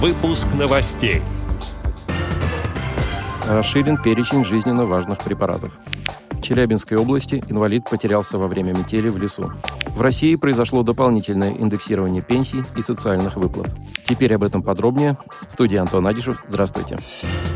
Выпуск новостей. Расширен перечень жизненно важных препаратов. В Челябинской области инвалид потерялся во время метели в лесу. В России произошло дополнительное индексирование пенсий и социальных выплат. Теперь об этом подробнее. Студия Антон Адишев. Здравствуйте. Здравствуйте.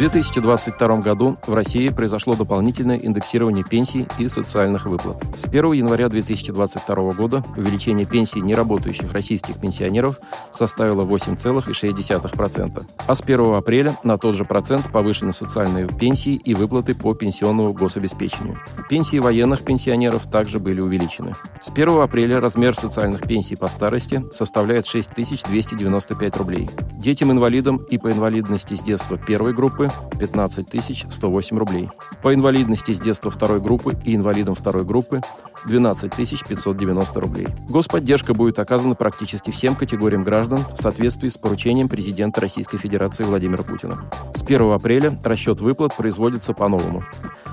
В 2022 году в России произошло дополнительное индексирование пенсий и социальных выплат. С 1 января 2022 года увеличение пенсий неработающих российских пенсионеров составило 8,6%, а с 1 апреля на тот же процент повышены социальные пенсии и выплаты по пенсионному гособеспечению. Пенсии военных пенсионеров также были увеличены. С 1 апреля размер социальных пенсий по старости составляет 6295 рублей. Детям-инвалидам и по инвалидности с детства первой группы группы 15 108 рублей. По инвалидности с детства второй группы и инвалидам второй группы 12 590 рублей. Господдержка будет оказана практически всем категориям граждан в соответствии с поручением президента Российской Федерации Владимира Путина. С 1 апреля расчет выплат производится по-новому.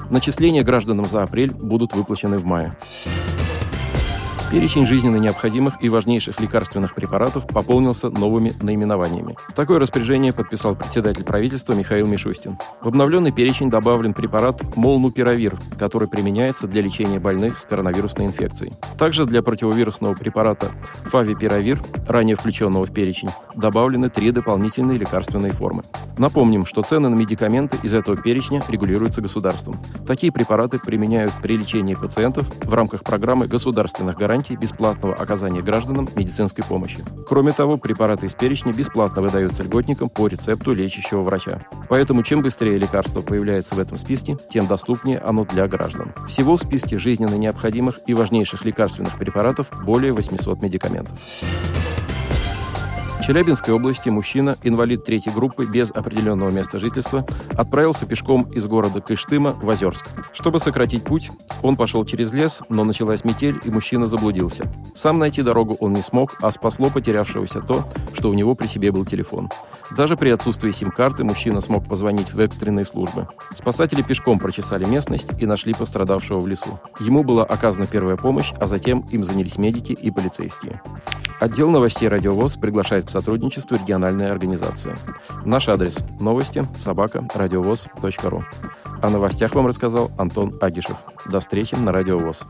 Начисления гражданам за апрель будут выплачены в мае. Перечень жизненно необходимых и важнейших лекарственных препаратов пополнился новыми наименованиями. Такое распоряжение подписал председатель правительства Михаил Мишустин. В обновленный перечень добавлен препарат Молнупиравир, который применяется для лечения больных с коронавирусной инфекцией. Также для противовирусного препарата Фавипиравир, ранее включенного в перечень, добавлены три дополнительные лекарственные формы. Напомним, что цены на медикаменты из этого перечня регулируются государством. Такие препараты применяют при лечении пациентов в рамках программы государственных гарантий гарантии бесплатного оказания гражданам медицинской помощи. Кроме того, препараты из перечня бесплатно выдаются льготникам по рецепту лечащего врача. Поэтому чем быстрее лекарство появляется в этом списке, тем доступнее оно для граждан. Всего в списке жизненно необходимых и важнейших лекарственных препаратов более 800 медикаментов. Челябинской области мужчина, инвалид третьей группы без определенного места жительства, отправился пешком из города Кыштыма в Озерск. Чтобы сократить путь, он пошел через лес, но началась метель, и мужчина заблудился. Сам найти дорогу он не смог, а спасло потерявшегося то, что у него при себе был телефон. Даже при отсутствии сим-карты мужчина смог позвонить в экстренные службы. Спасатели пешком прочесали местность и нашли пострадавшего в лесу. Ему была оказана первая помощь, а затем им занялись медики и полицейские. Отдел новостей «Радиовоз» приглашает к сотрудничеству региональная организация. Наш адрес – новости собака радиовоз.ру. О новостях вам рассказал Антон Агишев. До встречи на «Радиовоз».